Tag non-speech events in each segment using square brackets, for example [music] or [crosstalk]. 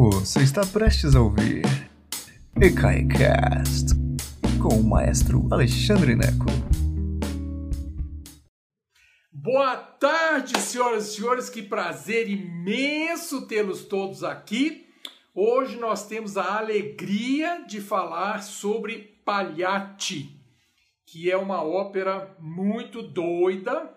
Você está prestes a ouvir EKAICAST com o maestro Alexandre Neco. Boa tarde, senhoras e senhores, que prazer imenso tê-los todos aqui. Hoje nós temos a alegria de falar sobre Pagliatti, que é uma ópera muito doida,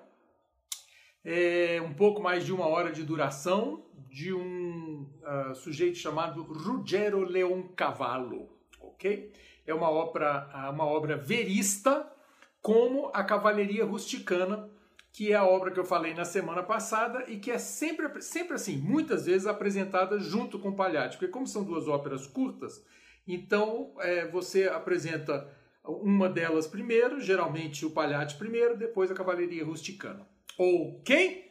é um pouco mais de uma hora de duração, de um uh, sujeito chamado Ruggero Leoncavallo, ok? É uma obra, uma obra verista, como a Cavalaria Rusticana, que é a obra que eu falei na semana passada e que é sempre, sempre assim, muitas vezes apresentada junto com o Pagliatti, porque como são duas óperas curtas, então é, você apresenta uma delas primeiro, geralmente o Pagliatti primeiro, depois a Cavalaria Rusticana. Ok?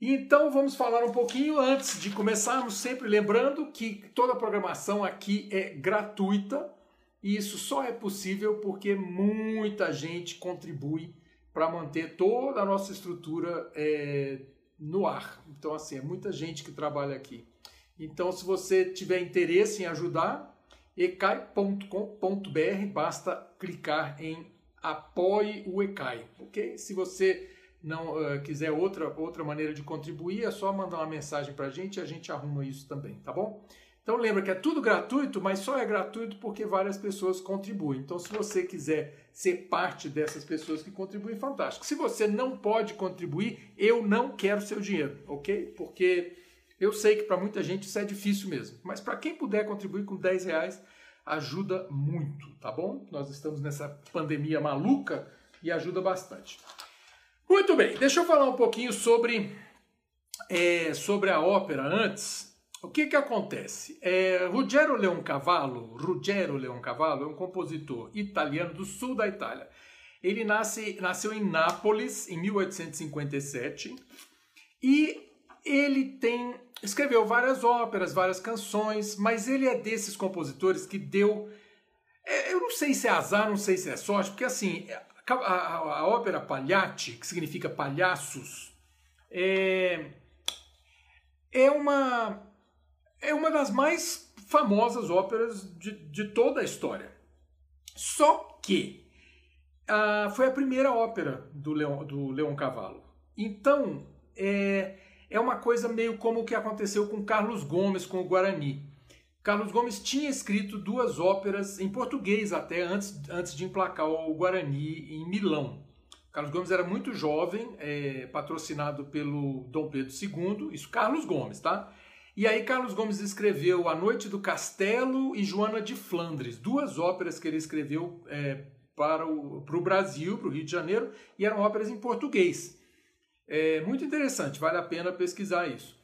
Então vamos falar um pouquinho antes de começarmos, sempre lembrando que toda a programação aqui é gratuita e isso só é possível porque muita gente contribui para manter toda a nossa estrutura é, no ar. Então, assim, é muita gente que trabalha aqui. Então, se você tiver interesse em ajudar, ecai.com.br, basta clicar em apoie o Ecai, ok? Se você não uh, quiser outra, outra maneira de contribuir, é só mandar uma mensagem para a gente e a gente arruma isso também, tá bom? Então lembra que é tudo gratuito, mas só é gratuito porque várias pessoas contribuem. Então se você quiser ser parte dessas pessoas que contribuem, fantástico. Se você não pode contribuir, eu não quero seu dinheiro, ok? Porque eu sei que para muita gente isso é difícil mesmo. Mas para quem puder contribuir com 10 reais, ajuda muito, tá bom? Nós estamos nessa pandemia maluca e ajuda bastante. Muito bem, deixa eu falar um pouquinho sobre, é, sobre a ópera antes. O que que acontece? É, Ruggero Leoncavallo, Ruggero Leoncavallo é um compositor italiano do sul da Itália. Ele nasce, nasceu em Nápoles em 1857 e ele tem escreveu várias óperas, várias canções, mas ele é desses compositores que deu é, eu não sei se é azar, não sei se é sorte, porque assim, a, a, a ópera Pagliatti, que significa palhaços, é, é, uma, é uma das mais famosas óperas de, de toda a história. Só que foi a primeira ópera do Leão, do Leão Cavallo. Então, é, é uma coisa meio como o que aconteceu com Carlos Gomes com o Guarani. Carlos Gomes tinha escrito duas óperas em português até antes, antes de emplacar o Guarani em Milão. Carlos Gomes era muito jovem, é, patrocinado pelo Dom Pedro II, isso Carlos Gomes, tá? E aí Carlos Gomes escreveu A Noite do Castelo e Joana de Flandres, duas óperas que ele escreveu é, para, o, Brasil, para o Rio de Janeiro, e eram óperas em português. É muito interessante, vale a pena pesquisar isso.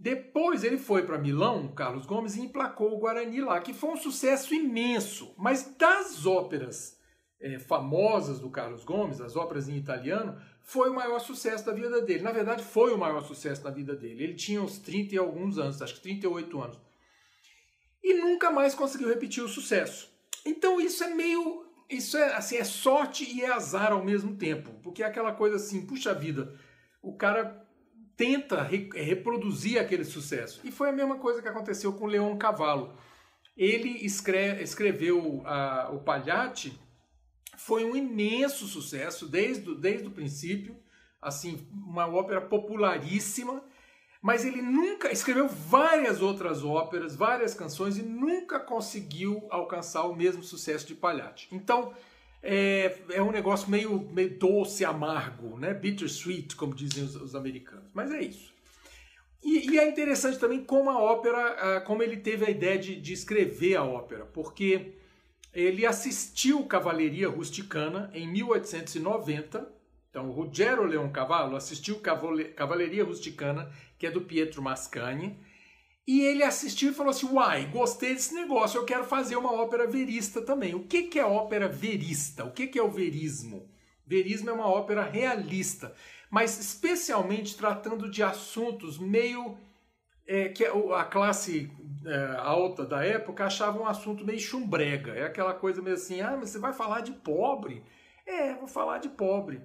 Depois ele foi para Milão, Carlos Gomes, e emplacou o Guarani lá, que foi um sucesso imenso. Mas das óperas é, famosas do Carlos Gomes, as óperas em italiano, foi o maior sucesso da vida dele. Na verdade, foi o maior sucesso da vida dele. Ele tinha uns 30 e alguns anos, acho que 38 anos. E nunca mais conseguiu repetir o sucesso. Então isso é meio. Isso é assim, é sorte e é azar ao mesmo tempo. Porque é aquela coisa assim, puxa vida, o cara tenta re reproduzir aquele sucesso. E foi a mesma coisa que aconteceu com Leon Cavallo. Ele escreve, escreveu a, o Pagliatti, foi um imenso sucesso desde, desde o princípio, assim, uma ópera popularíssima, mas ele nunca escreveu várias outras óperas, várias canções e nunca conseguiu alcançar o mesmo sucesso de Pagliatti. Então, é, é um negócio meio, meio doce, amargo, né? Bittersweet, como dizem os, os americanos. Mas é isso. E, e, é interessante também como a ópera, como ele teve a ideia de, de escrever a ópera, porque ele assistiu Cavalaria Rusticana em 1890. Então, Ruggero Leoncavallo assistiu Cavalaria Rusticana, que é do Pietro Mascagni, e ele assistiu e falou assim: Uai, gostei desse negócio, eu quero fazer uma ópera verista também. O que, que é ópera verista? O que, que é o verismo? Verismo é uma ópera realista, mas especialmente tratando de assuntos meio. É, que a classe é, alta da época achava um assunto meio chumbrega. É aquela coisa meio assim: ah, mas você vai falar de pobre? É, vou falar de pobre.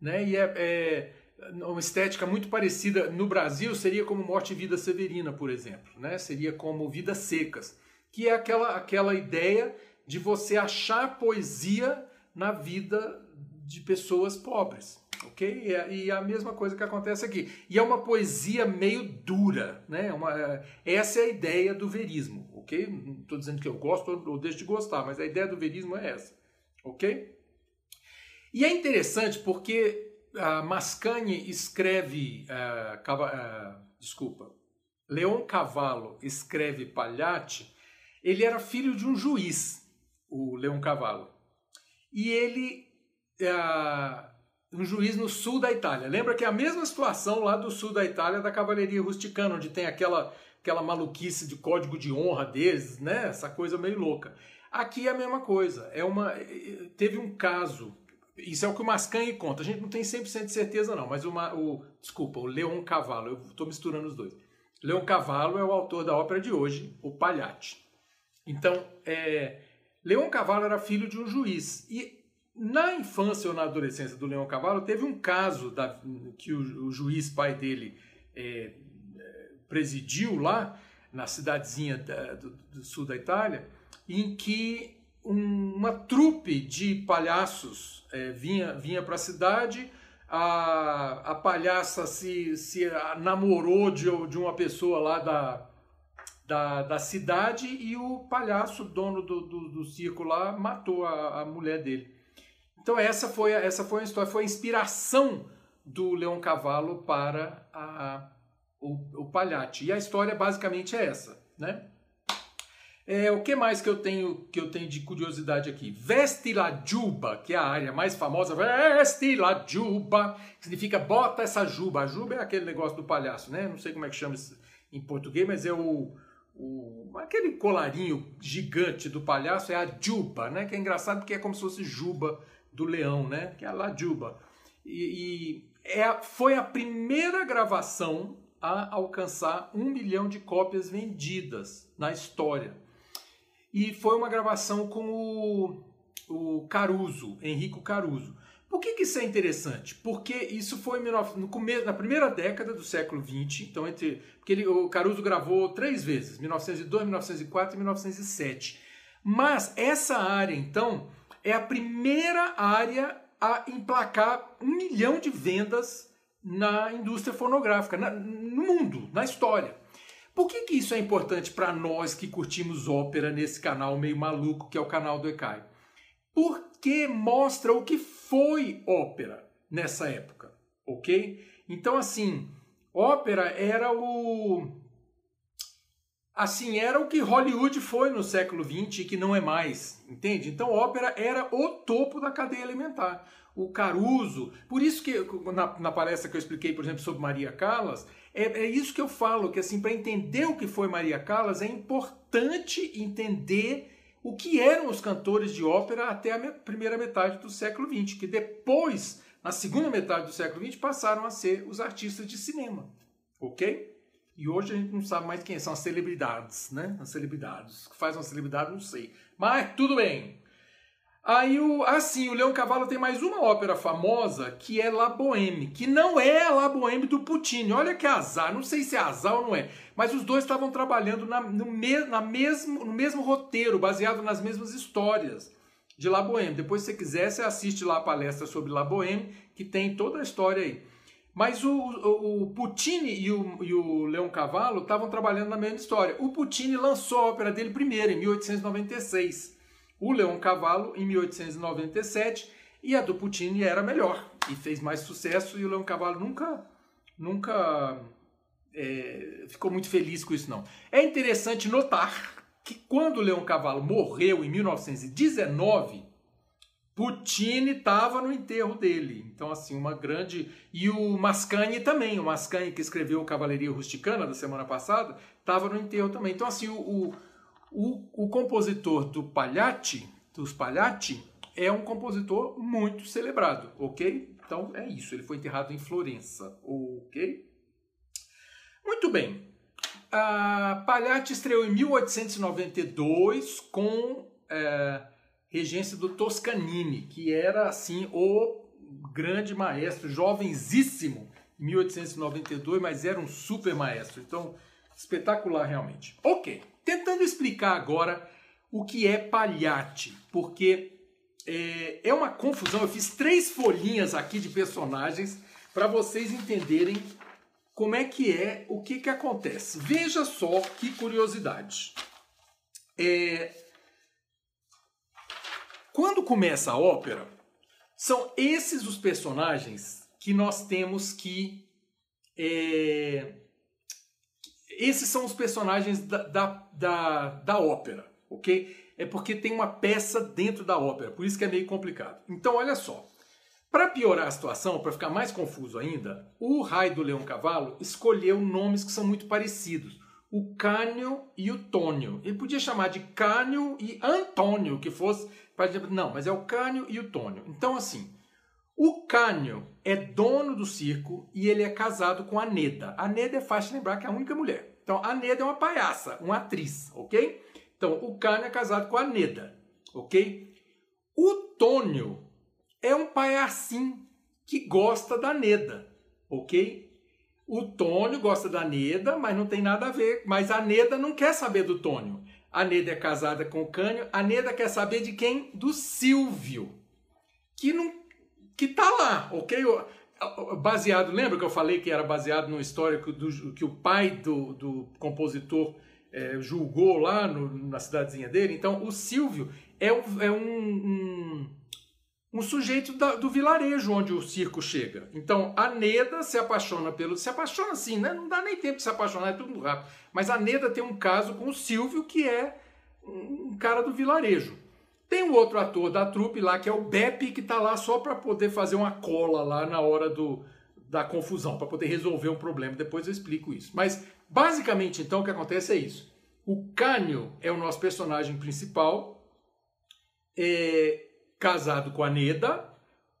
Né? E é, é uma estética muito parecida no Brasil seria como Morte e Vida Severina, por exemplo, né? Seria como Vidas Secas, que é aquela aquela ideia de você achar poesia na vida de pessoas pobres, ok? E a mesma coisa que acontece aqui. E é uma poesia meio dura, né? Uma, essa é a ideia do verismo, ok? Não estou dizendo que eu gosto ou deixo de gostar, mas a ideia do verismo é essa, ok? E é interessante porque uh, Mascagni escreve, uh, cava, uh, desculpa, Leon Cavallo escreve Pagliatti, ele era filho de um juiz, o Leon Cavallo. E ele, um juiz no sul da Itália. Lembra que é a mesma situação lá do sul da Itália da cavalaria rusticana, onde tem aquela, aquela maluquice de código de honra deles, né? Essa coisa meio louca. Aqui é a mesma coisa. É uma, teve um caso isso é o que o Mascagni conta. A gente não tem 100% de certeza, não, mas uma, o. Desculpa, o Leon Cavallo, eu estou misturando os dois. Leon Cavallo é o autor da ópera de hoje, o Pagliatti. Então, é, Leon Cavallo era filho de um juiz. E na infância ou na adolescência do Leon Cavallo, teve um caso da, que o, o juiz pai dele é, é presidiu lá, na cidadezinha da, do, do sul da Itália, em que um, uma trupe de palhaços é, vinha, vinha para a cidade, a, palhaça se, se namorou de, de uma pessoa lá da, da, da cidade e o palhaço, dono do, do, do circo lá, matou a, a mulher dele. Então essa foi, essa foi a história, foi a inspiração do Leão Cavallo para a, o, o Palhate. E a história basicamente é essa, né? É, o que mais que eu tenho que eu tenho de curiosidade aqui? Veste la juba, que é a área mais famosa. Veste la juba, que significa bota essa juba. A juba é aquele negócio do palhaço, né? Não sei como é que chama isso em português, mas é o, o aquele colarinho gigante do palhaço é a juba, né? Que é engraçado porque é como se fosse juba do leão, né? Que é a la juba. E, e é, foi a primeira gravação a alcançar um milhão de cópias vendidas na história. E foi uma gravação com o, o Caruso, Henrico Caruso. Por que, que isso é interessante? Porque isso foi no começo, na primeira década do século XX, então entre, porque ele, o Caruso gravou três vezes, 1902, 1904 e 1907. Mas essa área, então, é a primeira área a emplacar um milhão de vendas na indústria fonográfica, na, no mundo, na história. Por que, que isso é importante para nós que curtimos ópera nesse canal meio maluco que é o canal do Ecai? Porque mostra o que foi ópera nessa época, ok? Então, assim, ópera era o. Assim, era o que Hollywood foi no século XX e que não é mais, entende? Então, ópera era o topo da cadeia alimentar. O Caruso, por isso que na, na palestra que eu expliquei, por exemplo, sobre Maria Callas, é, é isso que eu falo, que assim, para entender o que foi Maria Callas, é importante entender o que eram os cantores de ópera até a primeira metade do século XX, que depois, na segunda metade do século XX, passaram a ser os artistas de cinema, ok? E hoje a gente não sabe mais quem são as celebridades, né? As celebridades. O que faz uma celebridade, não sei. Mas tudo bem. Aí, o, assim, o Leão Cavallo tem mais uma ópera famosa que é La Boheme, que não é a La Boheme do Puccini. Olha que azar, não sei se é azar ou não é, mas os dois estavam trabalhando na, no, me, na mesmo, no mesmo roteiro, baseado nas mesmas histórias de La Boheme. Depois, se você quiser, você assiste lá a palestra sobre La Boheme, que tem toda a história aí. Mas o, o, o Puccini e o, e o Leão Cavallo estavam trabalhando na mesma história. O Puccini lançou a ópera dele primeiro, em 1896 o Leão Cavallo em 1897 e a do Puccini era melhor e fez mais sucesso e o Leão Cavallo nunca nunca é, ficou muito feliz com isso não. É interessante notar que quando o Leão Cavallo morreu em 1919 Puccini estava no enterro dele. Então, assim, uma grande. E o Mascagni também. O Mascagni, que escreveu Cavalaria Rusticana da semana passada, estava no enterro também. Então, assim, o, o, o, o compositor do Pagliatti, dos Pagliatti, é um compositor muito celebrado, ok? Então é isso, ele foi enterrado em Florença, ok? Muito bem. A Pagliatti estreou em 1892 com é, regência do Toscanini, que era assim o grande maestro, jovenzíssimo, 1892, mas era um super maestro. Então, espetacular realmente. Ok, tentando explicar agora o que é palhate, porque é, é uma confusão. Eu fiz três folhinhas aqui de personagens para vocês entenderem como é que é, o que, que acontece. Veja só que curiosidade. É, quando começa a ópera, são esses os personagens que nós temos que. É, esses são os personagens da, da, da, da ópera, ok? É porque tem uma peça dentro da ópera, por isso que é meio complicado. Então, olha só. Para piorar a situação, para ficar mais confuso ainda, o Raio do Leão Cavalo escolheu nomes que são muito parecidos. O Cânio e o Tônio. Ele podia chamar de Cânio e Antônio, que fosse. Não, mas é o Cânio e o Tônio. Então, assim, o Cânio é dono do circo e ele é casado com a Neda. A Neda é fácil lembrar que é a única mulher. Então, a Neda é uma palhaça, uma atriz, ok? Então, o Cânio é casado com a Neda, ok? O Tônio é um palhacinho que gosta da Neda, ok? O Tônio gosta da Neda, mas não tem nada a ver. Mas a Neda não quer saber do Tônio. A Neda é casada com o Cânio. A Neda quer saber de quem? Do Silvio, que não, que tá lá, ok? Baseado, lembra que eu falei que era baseado no histórico do que o pai do, do compositor é, julgou lá no, na cidadezinha dele? Então, o Silvio é, é um, um um sujeito da, do vilarejo onde o circo chega. Então a Neda se apaixona pelo. Se apaixona assim, né? Não dá nem tempo de se apaixonar, é tudo rápido. Mas a Neda tem um caso com o Silvio, que é um cara do vilarejo. Tem um outro ator da trupe lá, que é o Beppe, que está lá só para poder fazer uma cola lá na hora do, da confusão, para poder resolver um problema. Depois eu explico isso. Mas basicamente, então, o que acontece é isso. O Cânio é o nosso personagem principal. É, casado com a Neda.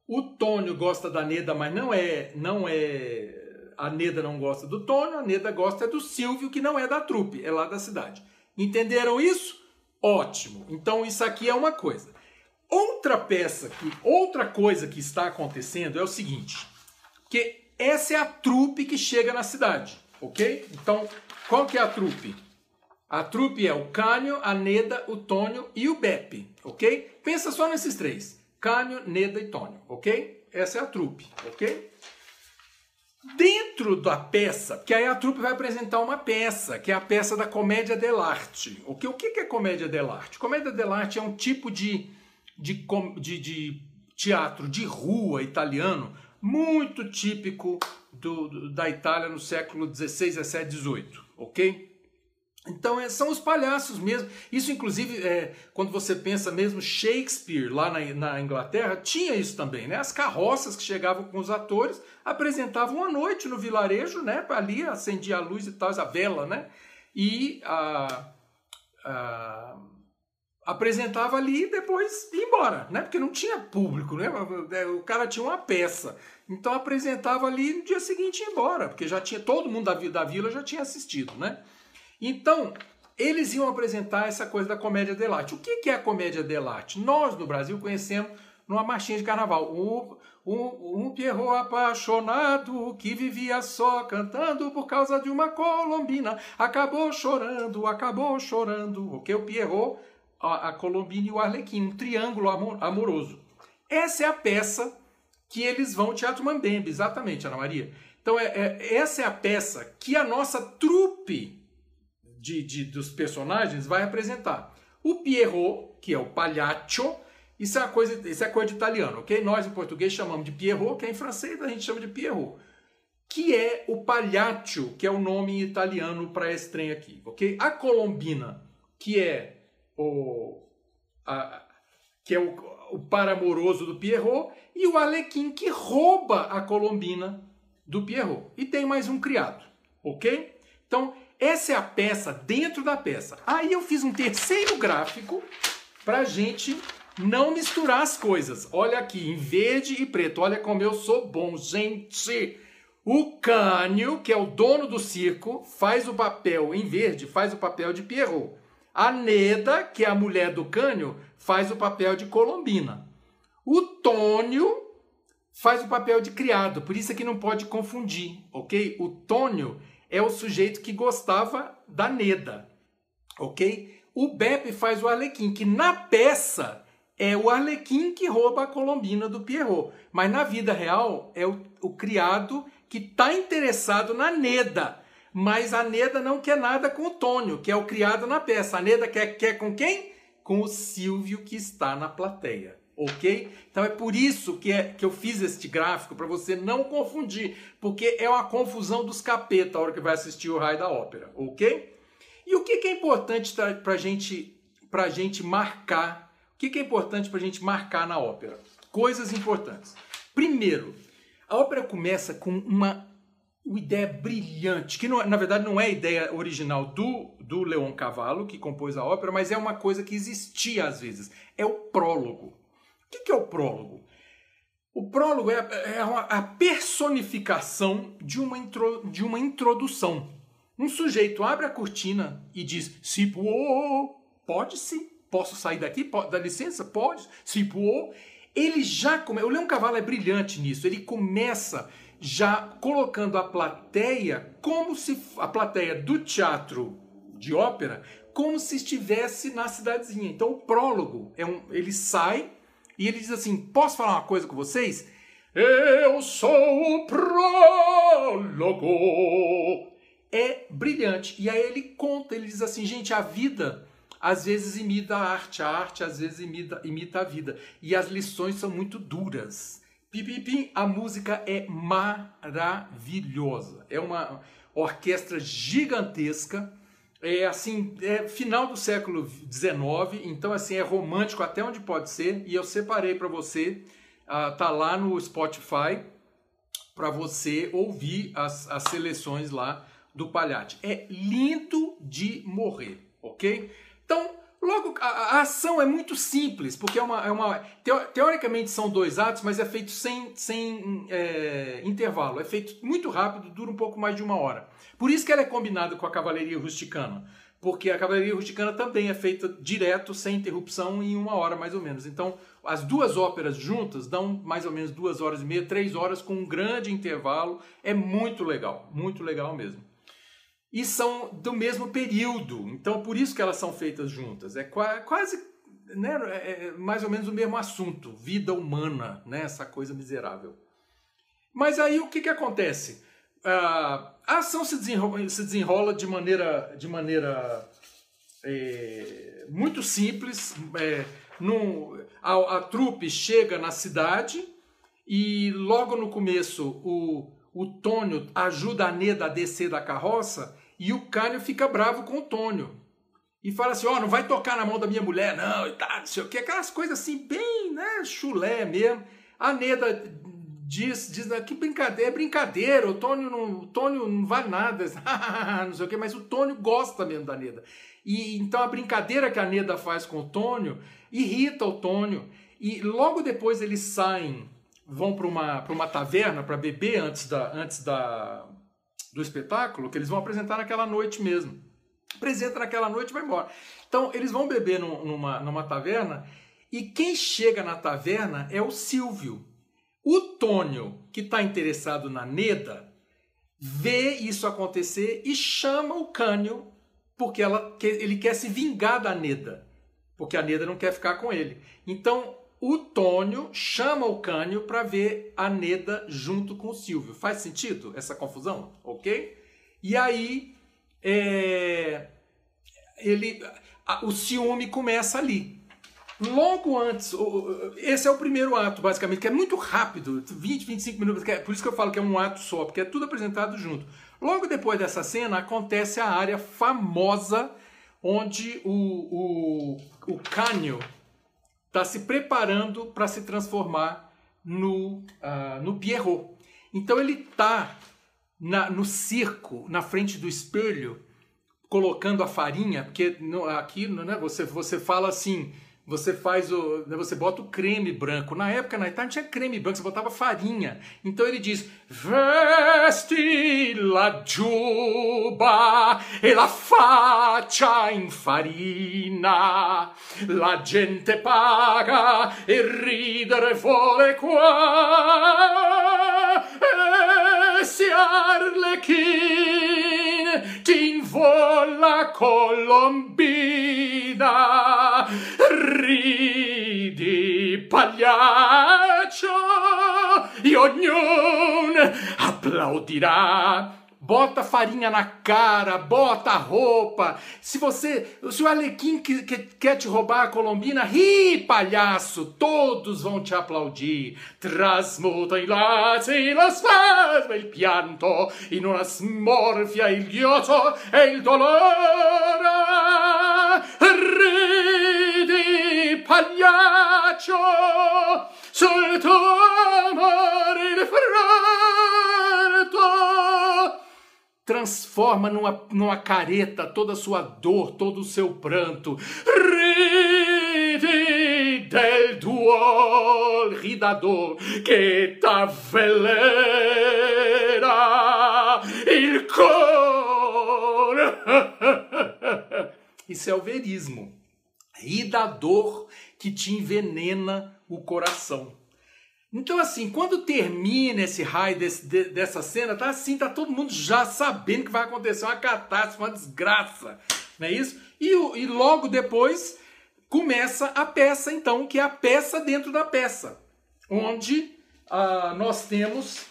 O Tônio gosta da Neda, mas não é, não é. A Neda não gosta do Tônio, a Neda gosta do Silvio, que não é da trupe, é lá da cidade. Entenderam isso? Ótimo. Então isso aqui é uma coisa. Outra peça que, outra coisa que está acontecendo é o seguinte, que essa é a trupe que chega na cidade, ok? Então, qual que é a trupe? A trupe é o Cânio, a Neda, o Tônio e o Beppe, ok? Pensa só nesses três. Cânio, Neda e Tônio, ok? Essa é a trupe, ok? Dentro da peça, que aí a trupe vai apresentar uma peça, que é a peça da comédia dell'arte. Okay? O que é comédia dell'arte? Comédia dell'arte é um tipo de, de, de, de teatro de rua italiano muito típico do, do, da Itália no século XVI, XVII, XVIII, ok? Então é, são os palhaços mesmo. Isso, inclusive, é, quando você pensa mesmo Shakespeare lá na, na, Inglaterra, tinha isso também, né? As carroças que chegavam com os atores apresentavam à noite no vilarejo, né? Ali acendia a luz e tal, a vela, né? E a, a, apresentava ali e depois ia embora, né? Porque não tinha público, né? O cara tinha uma peça. Então apresentava ali e no dia seguinte ia embora, porque já tinha todo mundo da, da vila já tinha assistido, né? Então, eles iam apresentar essa coisa da comédia dell'arte. O que é a comédia dell'arte? Nós, no Brasil, conhecemos numa marchinha de carnaval. Um, um, um Pierrot apaixonado que vivia só cantando por causa de uma colombina. Acabou chorando, acabou chorando. O que? O Pierrot, a, a colombina e o arlequim. Um triângulo amoroso. Essa é a peça que eles vão ao Teatro Mambembe, exatamente, Ana Maria. Então, é, é, essa é a peça que a nossa trupe de, de, dos personagens vai apresentar. O Pierrot, que é o palhaço, isso é, coisa, isso é coisa de italiano, ok? Nós em português chamamos de Pierrot, que é em francês a gente chama de Pierrot. Que é o palhaço, que é o nome italiano para esse trem aqui, ok? A colombina, que é o, a, que é o, o par amoroso do Pierrot, e o Alequim, que rouba a colombina do Pierrot. E tem mais um criado, ok? Então, essa é a peça dentro da peça. Aí eu fiz um terceiro gráfico para gente não misturar as coisas. Olha aqui, em verde e preto. Olha como eu sou bom, gente. O Cânio, que é o dono do circo, faz o papel em verde, faz o papel de Pierrot. A Neda, que é a mulher do Cânio, faz o papel de Colombina. O Tônio faz o papel de criado, por isso é que não pode confundir, ok? O Tônio é o sujeito que gostava da Neda, ok? O Beppe faz o Arlequim, que na peça é o Arlequim que rouba a Colombina do Pierrot, mas na vida real é o, o criado que está interessado na Neda, mas a Neda não quer nada com o Tônio, que é o criado na peça. A Neda quer, quer com quem? Com o Silvio que está na plateia ok? Então é por isso que, é, que eu fiz este gráfico, para você não confundir, porque é uma confusão dos capeta a hora que vai assistir o raio da ópera, ok? E o que, que é importante para gente, a gente marcar? O que, que é importante para a gente marcar na ópera? Coisas importantes. Primeiro, a ópera começa com uma, uma ideia brilhante, que não, é, na verdade não é a ideia original do, do Leon Cavallo, que compôs a ópera, mas é uma coisa que existia às vezes. É o prólogo que é o prólogo? O prólogo é, é a personificação de uma, intro, de uma introdução. Um sujeito abre a cortina e diz: Se pode sim, posso sair daqui? Dá licença? Pode? Se Ele já começa. O Leão Cavalo é brilhante nisso. Ele começa já colocando a plateia como se a plateia do teatro de ópera como se estivesse na cidadezinha. Então o prólogo é um, ele sai e ele diz assim: Posso falar uma coisa com vocês? Eu sou o prólogo. É brilhante. E aí ele conta, ele diz assim: gente, a vida às vezes imita a arte, a arte às vezes imita, imita a vida. E as lições são muito duras. Pipipim, a música é maravilhosa. É uma orquestra gigantesca é assim, é final do século XIX, então assim é romântico até onde pode ser. E eu separei para você, uh, tá lá no Spotify para você ouvir as, as seleções lá do Palhate. É lindo de morrer, ok? Então Logo, a, a, ação é muito simples, porque é uma. É uma teoricamente são dois atos, mas é feito sem, sem é, intervalo. É feito muito rápido, dura um pouco mais de uma hora. Por isso que ela é combinada com a cavalaria rusticana. Porque a cavalaria rusticana também é feita direto, sem interrupção, em uma hora mais ou menos. Então, as duas óperas juntas dão mais ou menos duas horas e meia, três horas, com um grande intervalo. É muito legal, muito legal mesmo e são do mesmo período. Então, por isso que elas são feitas juntas. É quase né, é, é mais ou menos o mesmo assunto, vida humana, né, essa coisa miserável. Mas aí o que, que acontece? Uh, a ação se desenrola, se desenrola, de maneira, de maneira é, muito simples. É, num, a, a trupe chega na cidade e logo no começo o, o Tônio ajuda a Neda a descer da carroça e o Cânio fica bravo com o Tônio. E fala assim: Ó, oh, não vai tocar na mão da minha mulher, não, e tá, não sei o que, aquelas coisas assim, bem, né, chulé mesmo. A Neda diz, diz que brincadeira, é brincadeira, o Tônio não, o Tônio não vale nada, [laughs] não sei o que, mas o Tônio gosta mesmo da Neda. E então a brincadeira que a Neda faz com o Tônio irrita o Tônio. E logo depois eles saem, vão para uma, uma taverna para beber antes da, antes da, do espetáculo que eles vão apresentar naquela noite mesmo. Apresenta naquela noite e vai embora. Então, eles vão beber numa, numa taverna e quem chega na taverna é o Silvio. O Tônio, que está interessado na Neda, vê isso acontecer e chama o Cânio porque ela, ele quer se vingar da Neda, porque a Neda não quer ficar com ele. Então, o Tônio chama o Cânio para ver a Neda junto com o Silvio. Faz sentido essa confusão? Ok? E aí, é, ele, a, o ciúme começa ali. Logo antes, esse é o primeiro ato, basicamente, que é muito rápido 20, 25 minutos. É, por isso que eu falo que é um ato só, porque é tudo apresentado junto. Logo depois dessa cena, acontece a área famosa onde o, o, o Cânio está se preparando para se transformar no, uh, no Pierrot. Então ele está no circo, na frente do espelho, colocando a farinha, porque no, aqui né, você, você fala assim, você faz o. né, Você bota o creme branco. Na época, na Itália, não tinha creme branco, você botava farinha. Então ele diz: Vesti la giubba e la faccia in farina. La gente paga e ridere vuole qua. E se Arlechin ti invola colombina, ridi pagliaccio e ognuno applaudirà. Bota farinha na cara, bota roupa. Se você, se o Alequim que, que, quer te roubar a Colombina, ri, palhaço, todos vão te aplaudir. Trasmuta in lazi la spasma il pianto, in una smorfia il ghioto e il dolore. Ridi, pagliaccio, sul tuo amore il freddo transforma numa, numa careta toda a sua dor, todo o seu pranto. Ridi del duol, ri da dor che t'avvelena il cor. [laughs] Isso é o verismo. Ri da dor que te envenena o coração. Então, assim, quando termina esse raio desse, de, dessa cena, tá assim, tá todo mundo já sabendo que vai acontecer uma catástrofe, uma desgraça, não é isso? E, e logo depois começa a peça, então, que é a peça dentro da peça, onde ah, nós temos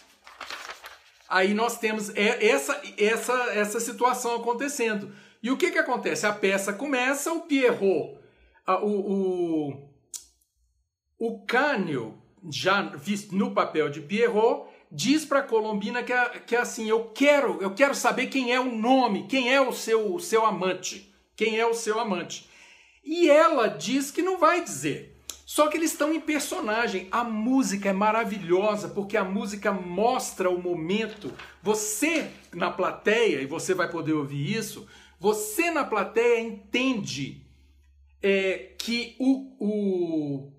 aí nós temos essa, essa, essa situação acontecendo. E o que que acontece? A peça começa, o Pierrot, ah, o, o, o Cânio, já visto no papel de Pierrot, diz para Colombina que, que é assim, eu quero, eu quero saber quem é o nome, quem é o seu, o seu amante, quem é o seu amante. E ela diz que não vai dizer. Só que eles estão em personagem. A música é maravilhosa porque a música mostra o momento. Você na plateia, e você vai poder ouvir isso, você na plateia entende é, que o, o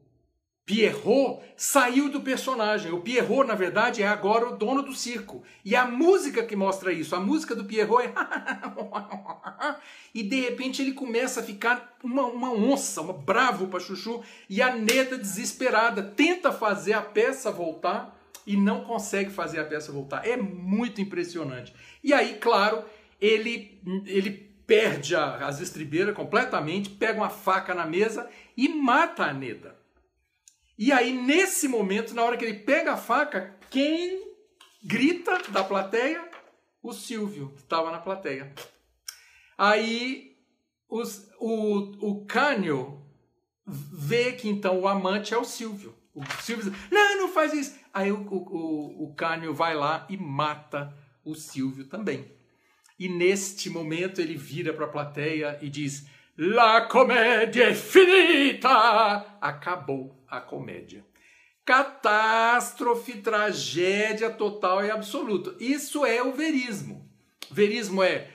Pierrot saiu do personagem. O Pierrot, na verdade, é agora o dono do circo. E a música que mostra isso, a música do Pierrot é. [laughs] e de repente ele começa a ficar uma, uma onça, uma bravo para Chuchu. E a Neda, desesperada, tenta fazer a peça voltar e não consegue fazer a peça voltar. É muito impressionante. E aí, claro, ele, ele perde as estribeiras completamente, pega uma faca na mesa e mata a Neda. E aí, nesse momento, na hora que ele pega a faca, quem grita da plateia? O Silvio, que estava na plateia. Aí os- o, o Cânio vê que então o amante é o Silvio. O Silvio diz, não, não faz isso. Aí o, o, o Cânio vai lá e mata o Silvio também. E neste momento ele vira para a plateia e diz: La comédia é finita! Acabou a comédia. Catástrofe, tragédia total e absoluta. Isso é o verismo. Verismo é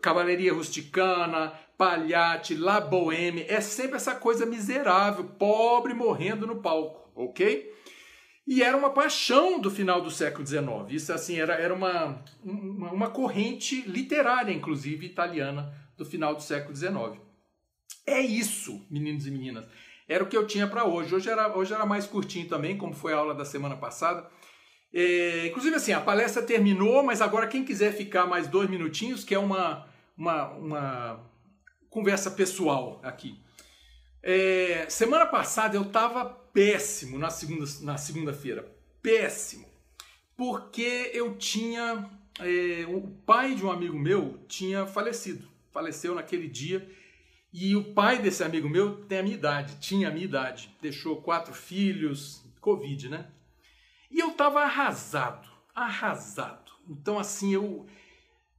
cavalaria rusticana, palhate, la boheme. É sempre essa coisa miserável, pobre morrendo no palco, ok? E era uma paixão do final do século XIX. Isso assim era, era uma, uma, uma corrente literária, inclusive italiana, do final do século XIX. É isso, meninos e meninas. Era o que eu tinha para hoje. Hoje era, hoje era mais curtinho também, como foi a aula da semana passada. É, inclusive, assim, a palestra terminou, mas agora quem quiser ficar mais dois minutinhos, que é uma, uma, uma conversa pessoal aqui. É, semana passada eu estava péssimo na segunda na segunda-feira, péssimo, porque eu tinha é, o pai de um amigo meu tinha falecido, faleceu naquele dia e o pai desse amigo meu tem a minha idade, tinha a minha idade, deixou quatro filhos, covid, né? E eu estava arrasado, arrasado. Então assim eu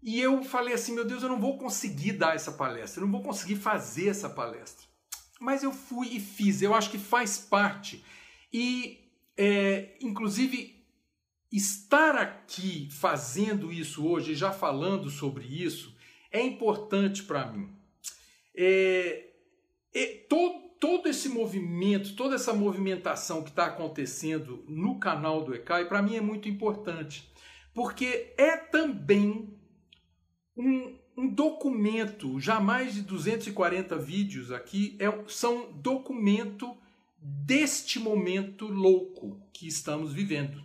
e eu falei assim, meu Deus, eu não vou conseguir dar essa palestra, eu não vou conseguir fazer essa palestra. Mas eu fui e fiz, eu acho que faz parte. E, é, inclusive, estar aqui fazendo isso hoje, já falando sobre isso, é importante para mim. É, é, to, todo esse movimento, toda essa movimentação que está acontecendo no canal do ECAI, para mim é muito importante, porque é também um, um documento, já mais de 240 vídeos aqui, é, são documento deste momento louco que estamos vivendo.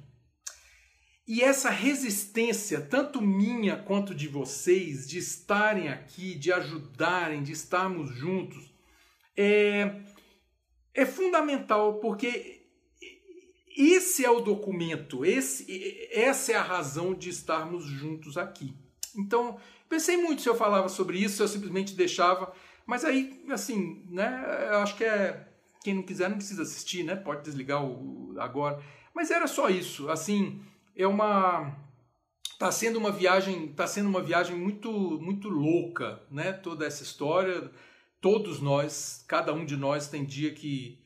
E essa resistência, tanto minha quanto de vocês, de estarem aqui, de ajudarem, de estarmos juntos, é, é fundamental, porque esse é o documento, esse, essa é a razão de estarmos juntos aqui. Então, pensei muito se eu falava sobre isso, se eu simplesmente deixava, mas aí, assim, né, eu acho que é. Quem não quiser não precisa assistir, né? Pode desligar o, agora. Mas era só isso, assim, é uma tá sendo uma viagem, tá sendo uma viagem muito muito louca, né? Toda essa história, todos nós, cada um de nós tem dia que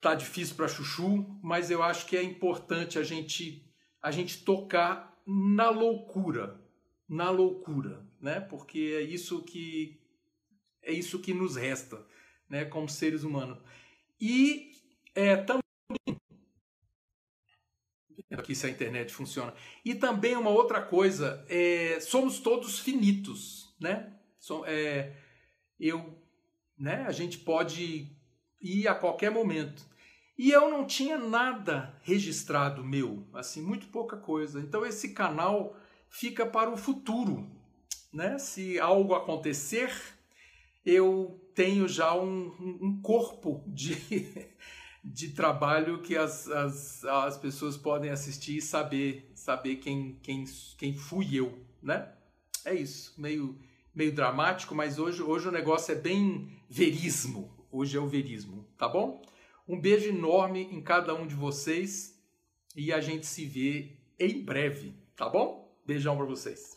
tá difícil para chuchu, mas eu acho que é importante a gente a gente tocar na loucura, na loucura, né? Porque é isso que é isso que nos resta, né, como seres humanos. E é, também aqui se a internet funciona. E também uma outra coisa, é, somos todos finitos, né? So, é, eu, né? A gente pode ir a qualquer momento. E eu não tinha nada registrado meu, assim, muito pouca coisa. Então esse canal fica para o futuro, né? Se algo acontecer, eu tenho já um, um corpo de [laughs] de trabalho que as, as, as pessoas podem assistir e saber, saber quem, quem, quem fui eu, né? É isso, meio, meio dramático, mas hoje, hoje o negócio é bem verismo. Hoje é o verismo, tá bom? Um beijo enorme em cada um de vocês e a gente se vê em breve, tá bom? Beijão para vocês.